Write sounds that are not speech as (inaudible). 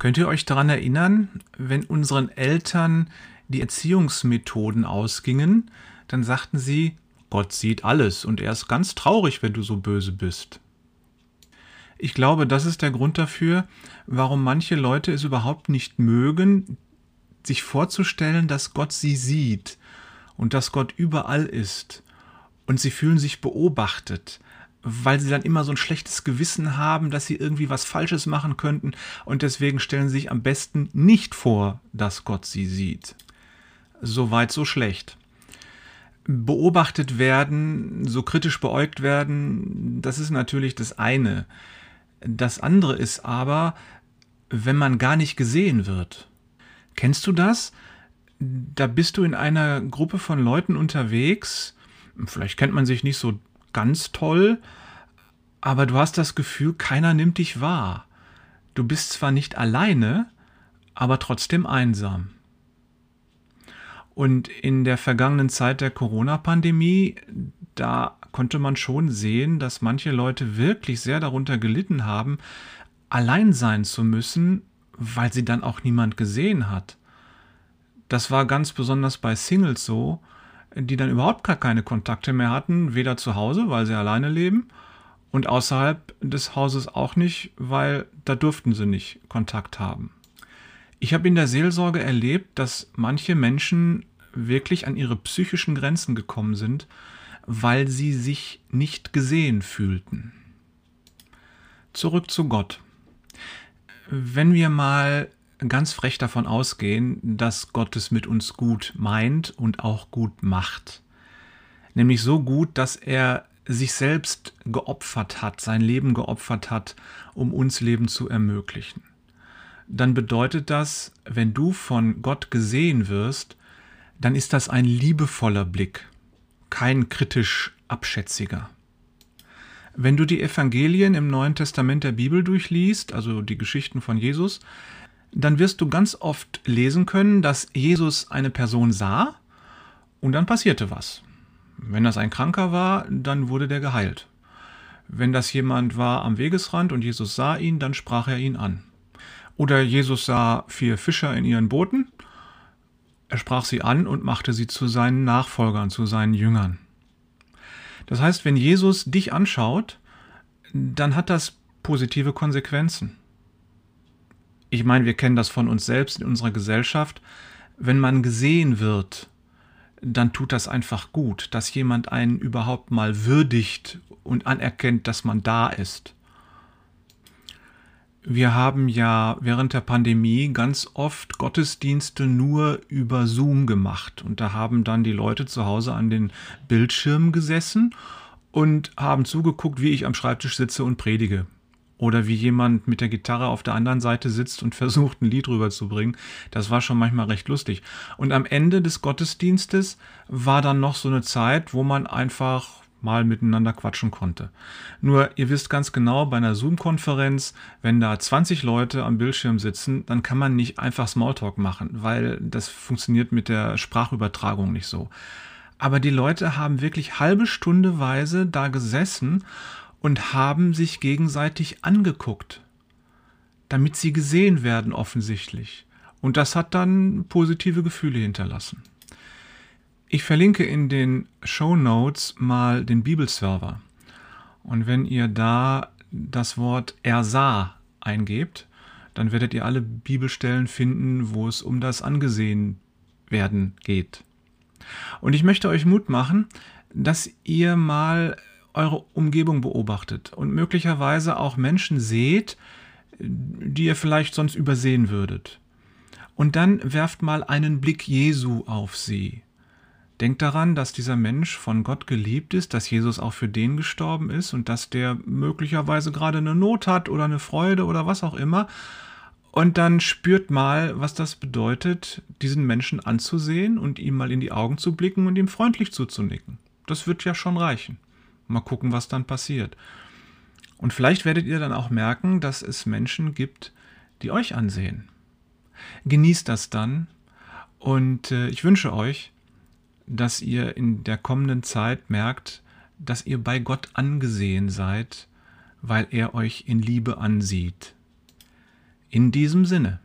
Könnt ihr euch daran erinnern, wenn unseren Eltern die Erziehungsmethoden ausgingen, dann sagten sie, Gott sieht alles und er ist ganz traurig, wenn du so böse bist. Ich glaube, das ist der Grund dafür, warum manche Leute es überhaupt nicht mögen, sich vorzustellen, dass Gott sie sieht und dass Gott überall ist. Und sie fühlen sich beobachtet, weil sie dann immer so ein schlechtes Gewissen haben, dass sie irgendwie was Falsches machen könnten und deswegen stellen sie sich am besten nicht vor, dass Gott sie sieht. So weit, so schlecht. Beobachtet werden, so kritisch beäugt werden, das ist natürlich das eine. Das andere ist aber, wenn man gar nicht gesehen wird. Kennst du das? Da bist du in einer Gruppe von Leuten unterwegs, vielleicht kennt man sich nicht so ganz toll, aber du hast das Gefühl, keiner nimmt dich wahr. Du bist zwar nicht alleine, aber trotzdem einsam. Und in der vergangenen Zeit der Corona-Pandemie, da konnte man schon sehen, dass manche Leute wirklich sehr darunter gelitten haben, allein sein zu müssen, weil sie dann auch niemand gesehen hat. Das war ganz besonders bei Singles so, die dann überhaupt gar keine Kontakte mehr hatten, weder zu Hause, weil sie alleine leben, und außerhalb des Hauses auch nicht, weil da durften sie nicht Kontakt haben. Ich habe in der Seelsorge erlebt, dass manche Menschen wirklich an ihre psychischen Grenzen gekommen sind, weil sie sich nicht gesehen fühlten. Zurück zu Gott. Wenn wir mal ganz frech davon ausgehen, dass Gott es mit uns gut meint und auch gut macht. Nämlich so gut, dass er sich selbst geopfert hat, sein Leben geopfert hat, um uns Leben zu ermöglichen. Dann bedeutet das, wenn du von Gott gesehen wirst, dann ist das ein liebevoller Blick, kein kritisch abschätziger. Wenn du die Evangelien im Neuen Testament der Bibel durchliest, also die Geschichten von Jesus, dann wirst du ganz oft lesen können, dass Jesus eine Person sah und dann passierte was. Wenn das ein Kranker war, dann wurde der geheilt. Wenn das jemand war am Wegesrand und Jesus sah ihn, dann sprach er ihn an. Oder Jesus sah vier Fischer in ihren Booten, er sprach sie an und machte sie zu seinen Nachfolgern, zu seinen Jüngern. Das heißt, wenn Jesus dich anschaut, dann hat das positive Konsequenzen. Ich meine, wir kennen das von uns selbst in unserer Gesellschaft. Wenn man gesehen wird, dann tut das einfach gut, dass jemand einen überhaupt mal würdigt und anerkennt, dass man da ist. Wir haben ja während der Pandemie ganz oft Gottesdienste nur über Zoom gemacht und da haben dann die Leute zu Hause an den Bildschirmen gesessen und haben zugeguckt, wie ich am Schreibtisch sitze und predige oder wie jemand mit der Gitarre auf der anderen Seite sitzt und (laughs) versucht, ein Lied rüberzubringen. Das war schon manchmal recht lustig. Und am Ende des Gottesdienstes war dann noch so eine Zeit, wo man einfach mal miteinander quatschen konnte. Nur, ihr wisst ganz genau, bei einer Zoom-Konferenz, wenn da 20 Leute am Bildschirm sitzen, dann kann man nicht einfach Smalltalk machen, weil das funktioniert mit der Sprachübertragung nicht so. Aber die Leute haben wirklich halbe Stunde weise da gesessen und haben sich gegenseitig angeguckt, damit sie gesehen werden offensichtlich. Und das hat dann positive Gefühle hinterlassen. Ich verlinke in den Show Notes mal den Bibelserver. Und wenn ihr da das Wort er sah eingebt, dann werdet ihr alle Bibelstellen finden, wo es um das angesehen werden geht. Und ich möchte euch Mut machen, dass ihr mal eure Umgebung beobachtet und möglicherweise auch Menschen seht, die ihr vielleicht sonst übersehen würdet. Und dann werft mal einen Blick Jesu auf sie. Denkt daran, dass dieser Mensch von Gott geliebt ist, dass Jesus auch für den gestorben ist und dass der möglicherweise gerade eine Not hat oder eine Freude oder was auch immer. Und dann spürt mal, was das bedeutet, diesen Menschen anzusehen und ihm mal in die Augen zu blicken und ihm freundlich zuzunicken. Das wird ja schon reichen. Mal gucken, was dann passiert. Und vielleicht werdet ihr dann auch merken, dass es Menschen gibt, die euch ansehen. Genießt das dann und äh, ich wünsche euch, dass ihr in der kommenden Zeit merkt, dass ihr bei Gott angesehen seid, weil er euch in Liebe ansieht. In diesem Sinne.